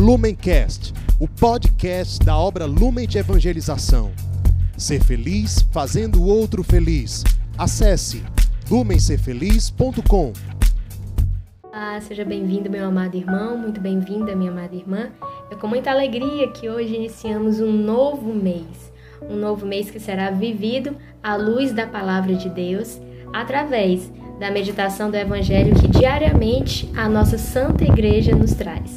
Lumencast, o podcast da obra Lumen de Evangelização. Ser feliz fazendo o outro feliz. Acesse lumencerfeliz.com. Olá, seja bem-vindo, meu amado irmão, muito bem-vinda, minha amada irmã. É com muita alegria que hoje iniciamos um novo mês, um novo mês que será vivido à luz da palavra de Deus, através da meditação do Evangelho que diariamente a nossa Santa Igreja nos traz.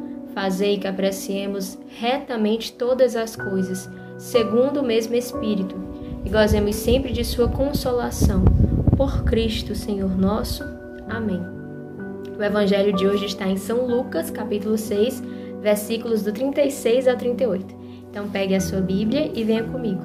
Fazei que apreciemos retamente todas as coisas, segundo o mesmo Espírito, e gozemos sempre de Sua consolação. Por Cristo, Senhor nosso. Amém. O Evangelho de hoje está em São Lucas, capítulo 6, versículos do 36 ao 38. Então pegue a sua Bíblia e venha comigo.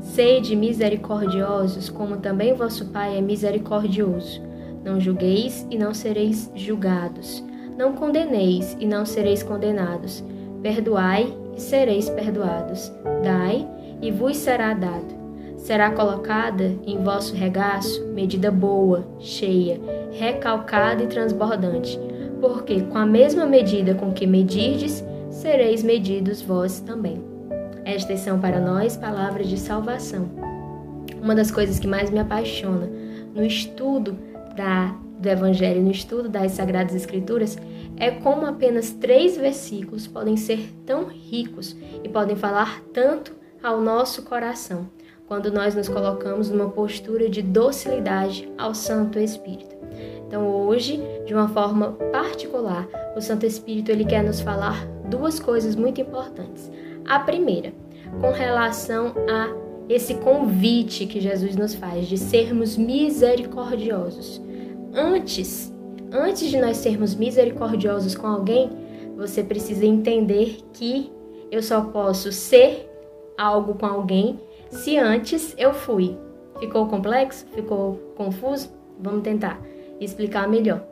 Sede misericordiosos, como também vosso Pai é misericordioso. Não julgueis e não sereis julgados. Não condeneis e não sereis condenados. Perdoai e sereis perdoados. Dai e vos será dado. Será colocada em vosso regaço medida boa, cheia, recalcada e transbordante. Porque com a mesma medida com que medirdes, sereis medidos vós também. Estas são para nós palavras de salvação. Uma das coisas que mais me apaixona no estudo da do Evangelho no estudo das Sagradas Escrituras é como apenas três versículos podem ser tão ricos e podem falar tanto ao nosso coração quando nós nos colocamos numa postura de docilidade ao Santo Espírito. Então, hoje, de uma forma particular, o Santo Espírito ele quer nos falar duas coisas muito importantes. A primeira, com relação a esse convite que Jesus nos faz de sermos misericordiosos antes, antes de nós sermos misericordiosos com alguém, você precisa entender que eu só posso ser algo com alguém se antes eu fui. Ficou complexo? Ficou confuso? Vamos tentar explicar melhor.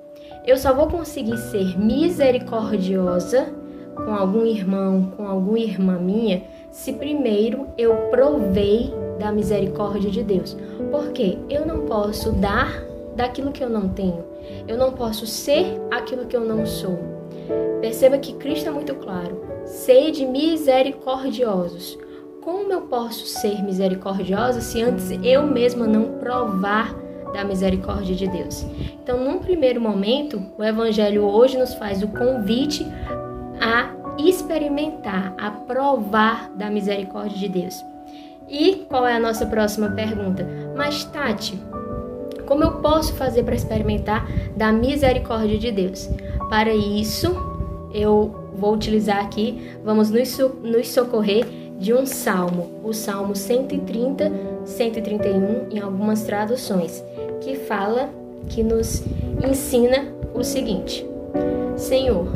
Eu só vou conseguir ser misericordiosa com algum irmão, com alguma irmã minha, se primeiro eu provei da misericórdia de Deus. Porque eu não posso dar daquilo que eu não tenho. Eu não posso ser aquilo que eu não sou. Perceba que Cristo é muito claro. Sede misericordiosos. Como eu posso ser misericordiosa se antes eu mesma não provar da misericórdia de Deus? Então, num primeiro momento, o Evangelho hoje nos faz o convite a experimentar, a provar da misericórdia de Deus. E qual é a nossa próxima pergunta? Mas, Tati, como eu posso fazer para experimentar da misericórdia de Deus? Para isso, eu vou utilizar aqui, vamos nos, nos socorrer de um salmo, o Salmo 130, 131, em algumas traduções, que fala, que nos ensina o seguinte: Senhor,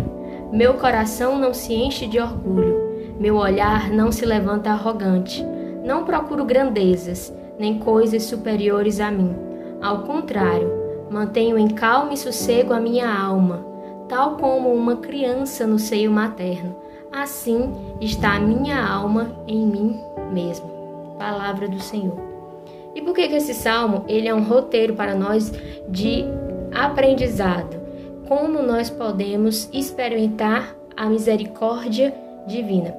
meu coração não se enche de orgulho, meu olhar não se levanta arrogante, não procuro grandezas, nem coisas superiores a mim ao contrário, mantenho em calma e sossego a minha alma, tal como uma criança no seio materno. Assim está a minha alma em mim mesmo. Palavra do Senhor. E por que, que esse salmo ele é um roteiro para nós de aprendizado? Como nós podemos experimentar a misericórdia divina?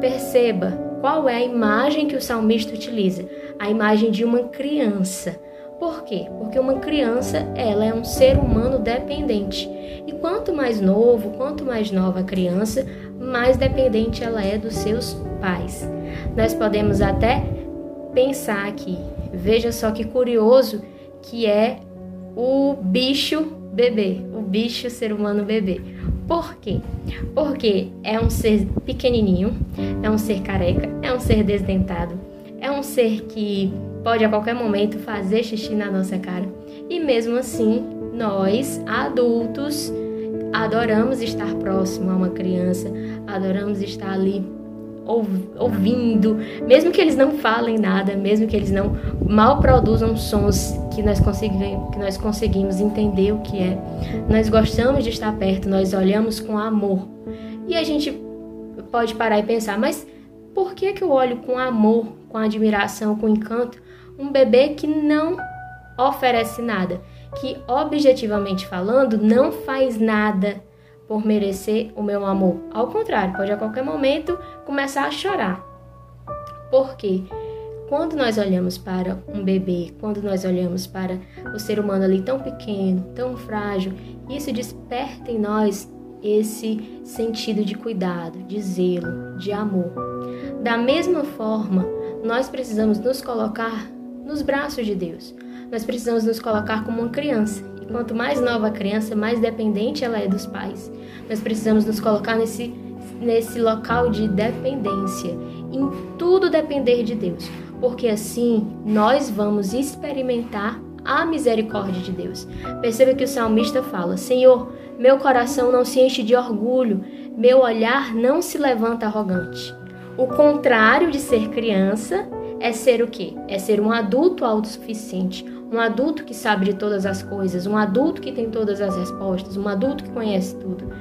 Perceba qual é a imagem que o salmista utiliza: a imagem de uma criança por quê? Porque uma criança, ela é um ser humano dependente. E quanto mais novo, quanto mais nova a criança, mais dependente ela é dos seus pais. Nós podemos até pensar aqui, veja só que curioso que é o bicho bebê, o bicho ser humano bebê. Por quê? Porque é um ser pequenininho, é um ser careca, é um ser desdentado, é um ser que pode a qualquer momento fazer xixi na nossa cara. E mesmo assim, nós, adultos, adoramos estar próximo a uma criança, adoramos estar ali ouvindo, mesmo que eles não falem nada, mesmo que eles não mal produzam sons que nós que nós conseguimos entender o que é. Nós gostamos de estar perto, nós olhamos com amor. E a gente pode parar e pensar, mas por que, que eu olho com amor, com admiração, com encanto, um bebê que não oferece nada, que objetivamente falando não faz nada por merecer o meu amor. Ao contrário, pode a qualquer momento começar a chorar. Por quê? Quando nós olhamos para um bebê, quando nós olhamos para o ser humano ali tão pequeno, tão frágil, isso desperta em nós esse sentido de cuidado, de zelo, de amor. Da mesma forma, nós precisamos nos colocar nos braços de Deus. Nós precisamos nos colocar como uma criança. E quanto mais nova a criança, mais dependente ela é dos pais. Nós precisamos nos colocar nesse, nesse local de dependência, em tudo depender de Deus, porque assim nós vamos experimentar a misericórdia de Deus. Perceba que o salmista fala: Senhor, meu coração não se enche de orgulho, meu olhar não se levanta arrogante. O contrário de ser criança é ser o quê? É ser um adulto autossuficiente, um adulto que sabe de todas as coisas, um adulto que tem todas as respostas, um adulto que conhece tudo.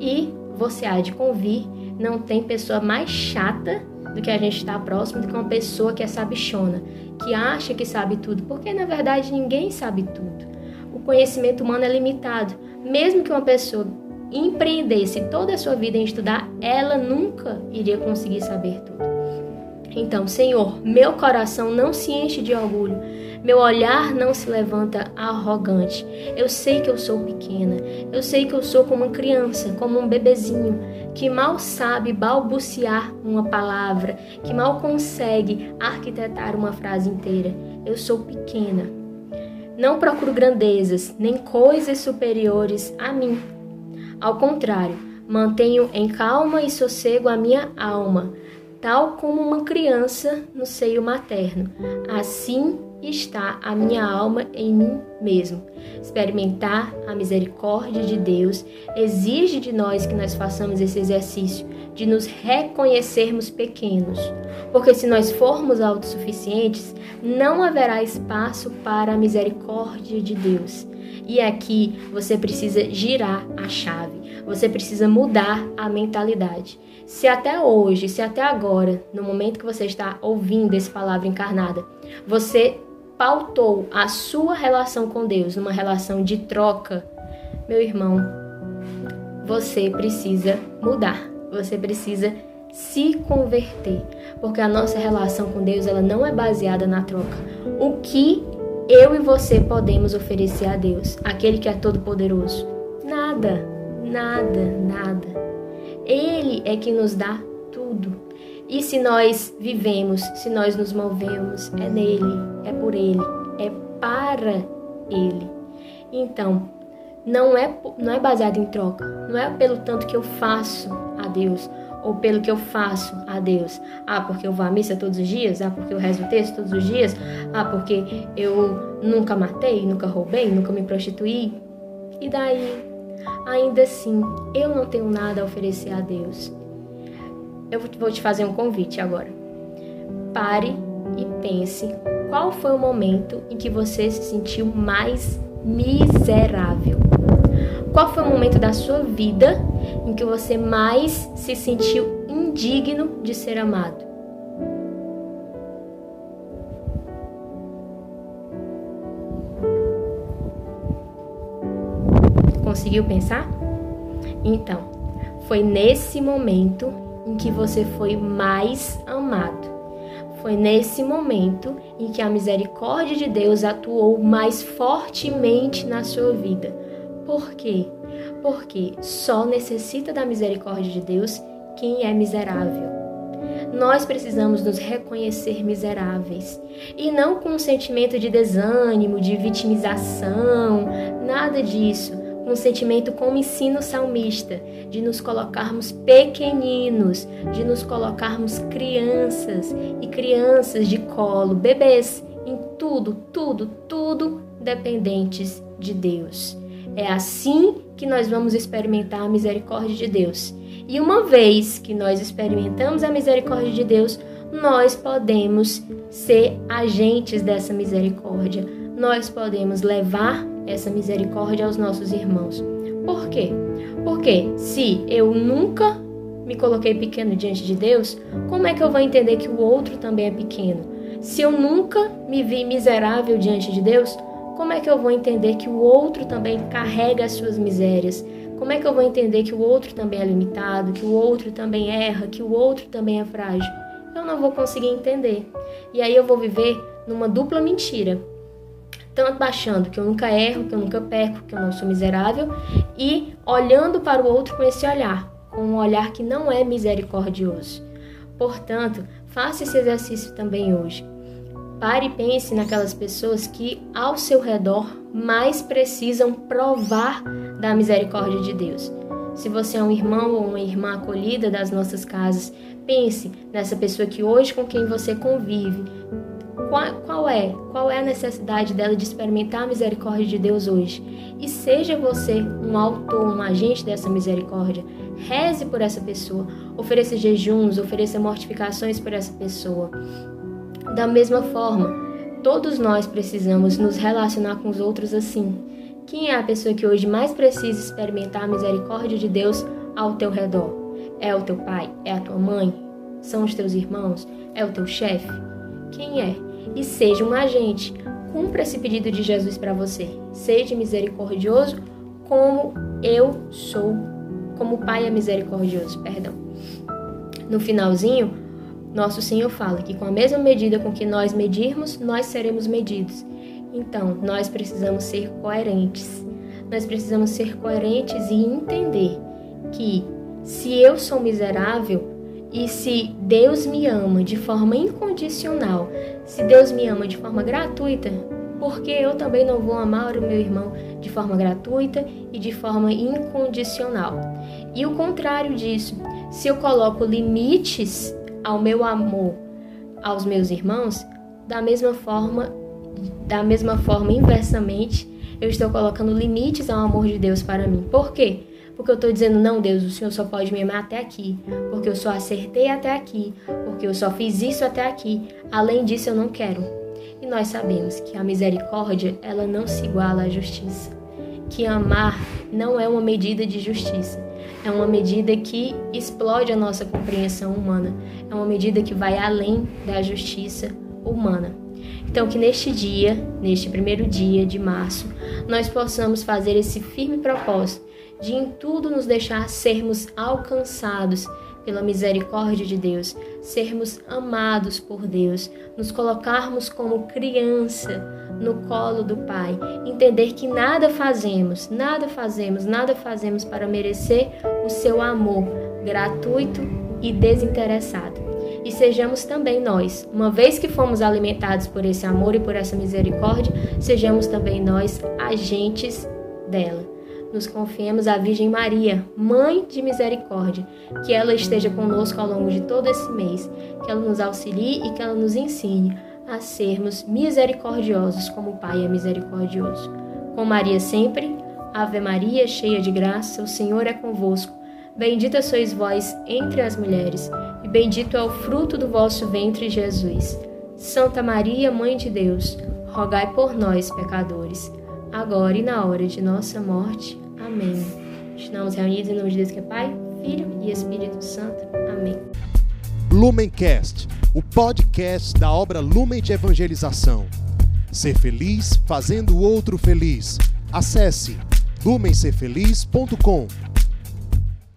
E você há de convir, não tem pessoa mais chata do que a gente estar próximo do que uma pessoa que é sabichona, que acha que sabe tudo, porque na verdade ninguém sabe tudo. O conhecimento humano é limitado. Mesmo que uma pessoa empreendesse toda a sua vida em estudar, ela nunca iria conseguir saber tudo. Então, Senhor, meu coração não se enche de orgulho, meu olhar não se levanta arrogante. Eu sei que eu sou pequena, eu sei que eu sou como uma criança, como um bebezinho, que mal sabe balbuciar uma palavra, que mal consegue arquitetar uma frase inteira. Eu sou pequena. Não procuro grandezas, nem coisas superiores a mim. Ao contrário, mantenho em calma e sossego a minha alma tal como uma criança no seio materno. Assim está a minha alma em mim mesmo. Experimentar a misericórdia de Deus exige de nós que nós façamos esse exercício de nos reconhecermos pequenos. Porque se nós formos autossuficientes, não haverá espaço para a misericórdia de Deus. E aqui você precisa girar a chave, você precisa mudar a mentalidade. Se até hoje, se até agora, no momento que você está ouvindo essa palavra encarnada, você pautou a sua relação com Deus numa relação de troca, meu irmão, você precisa mudar. Você precisa se converter, porque a nossa relação com Deus ela não é baseada na troca. O que eu e você podemos oferecer a Deus, aquele que é todo poderoso? Nada, nada, nada. Ele é que nos dá tudo. E se nós vivemos, se nós nos movemos, é nele, é por ele, é para ele. Então, não é, não é baseado em troca, não é pelo tanto que eu faço a Deus ou pelo que eu faço a Deus. Ah, porque eu vou à missa todos os dias? Ah, porque eu rezo o texto todos os dias? Ah, porque eu nunca matei, nunca roubei, nunca me prostituí? E daí? Ainda assim eu não tenho nada a oferecer a Deus. Eu vou te fazer um convite agora. Pare e pense qual foi o momento em que você se sentiu mais miserável. Qual foi o momento da sua vida em que você mais se sentiu indigno de ser amado? Conseguiu pensar? Então, foi nesse momento em que você foi mais amado. Foi nesse momento em que a misericórdia de Deus atuou mais fortemente na sua vida. Por quê? Porque só necessita da misericórdia de Deus quem é miserável. Nós precisamos nos reconhecer miseráveis e não com um sentimento de desânimo, de vitimização, nada disso um sentimento como ensina o salmista, de nos colocarmos pequeninos, de nos colocarmos crianças e crianças de colo, bebês, em tudo, tudo, tudo dependentes de Deus. É assim que nós vamos experimentar a misericórdia de Deus. E uma vez que nós experimentamos a misericórdia de Deus, nós podemos ser agentes dessa misericórdia. Nós podemos levar essa misericórdia aos nossos irmãos. Por quê? Porque se eu nunca me coloquei pequeno diante de Deus, como é que eu vou entender que o outro também é pequeno? Se eu nunca me vi miserável diante de Deus, como é que eu vou entender que o outro também carrega as suas misérias? Como é que eu vou entender que o outro também é limitado, que o outro também erra, que o outro também é frágil? Eu não vou conseguir entender. E aí eu vou viver numa dupla mentira. Tanto achando que eu nunca erro, que eu nunca perco, que eu não sou miserável, e olhando para o outro com esse olhar, com um olhar que não é misericordioso. Portanto, faça esse exercício também hoje. Pare e pense naquelas pessoas que ao seu redor mais precisam provar da misericórdia de Deus. Se você é um irmão ou uma irmã acolhida das nossas casas, pense nessa pessoa que hoje com quem você convive. Qual, qual, é? Qual é a necessidade dela de experimentar a misericórdia de Deus hoje? E seja você um autor, um agente dessa misericórdia. Reze por essa pessoa, ofereça jejuns, ofereça mortificações por essa pessoa. Da mesma forma, todos nós precisamos nos relacionar com os outros assim. Quem é a pessoa que hoje mais precisa experimentar a misericórdia de Deus ao teu redor? É o teu pai? É a tua mãe? São os teus irmãos? É o teu chefe? Quem é? E seja um agente. Cumpra esse pedido de Jesus para você. Seja misericordioso como eu sou, como o Pai é misericordioso, perdão. No finalzinho, nosso Senhor fala que com a mesma medida com que nós medirmos, nós seremos medidos. Então, nós precisamos ser coerentes. Nós precisamos ser coerentes e entender que se eu sou miserável e se Deus me ama de forma incondicional, se Deus me ama de forma gratuita, porque eu também não vou amar o meu irmão de forma gratuita e de forma incondicional. E o contrário disso, se eu coloco limites ao meu amor aos meus irmãos, da mesma forma, da mesma forma inversamente, eu estou colocando limites ao amor de Deus para mim. Por quê? Porque eu estou dizendo, não, Deus, o Senhor só pode me amar até aqui, porque eu só acertei até aqui, porque eu só fiz isso até aqui. Além disso, eu não quero. E nós sabemos que a misericórdia, ela não se iguala à justiça. Que amar não é uma medida de justiça é uma medida que explode a nossa compreensão humana, é uma medida que vai além da justiça humana. Então, que neste dia, neste primeiro dia de março, nós possamos fazer esse firme propósito de em tudo nos deixar sermos alcançados pela misericórdia de Deus, sermos amados por Deus, nos colocarmos como criança no colo do Pai, entender que nada fazemos, nada fazemos, nada fazemos para merecer o seu amor gratuito e desinteressado. E sejamos também nós, uma vez que fomos alimentados por esse amor e por essa misericórdia, sejamos também nós agentes dela nos confiemos à Virgem Maria, Mãe de Misericórdia, que ela esteja conosco ao longo de todo esse mês, que ela nos auxilie e que ela nos ensine a sermos misericordiosos como o Pai é misericordioso. Com Maria sempre, Ave Maria, cheia de graça, o Senhor é convosco. Bendita sois vós entre as mulheres, e bendito é o fruto do vosso ventre, Jesus. Santa Maria, Mãe de Deus, rogai por nós, pecadores, agora e na hora de nossa morte. Amém. Estamos reunidos em nome de Deus que é Pai, Filho e Espírito Santo. Amém. Lumencast, o podcast da obra Lumen de Evangelização. Ser feliz fazendo o outro feliz. Acesse lumencerfeliz.com.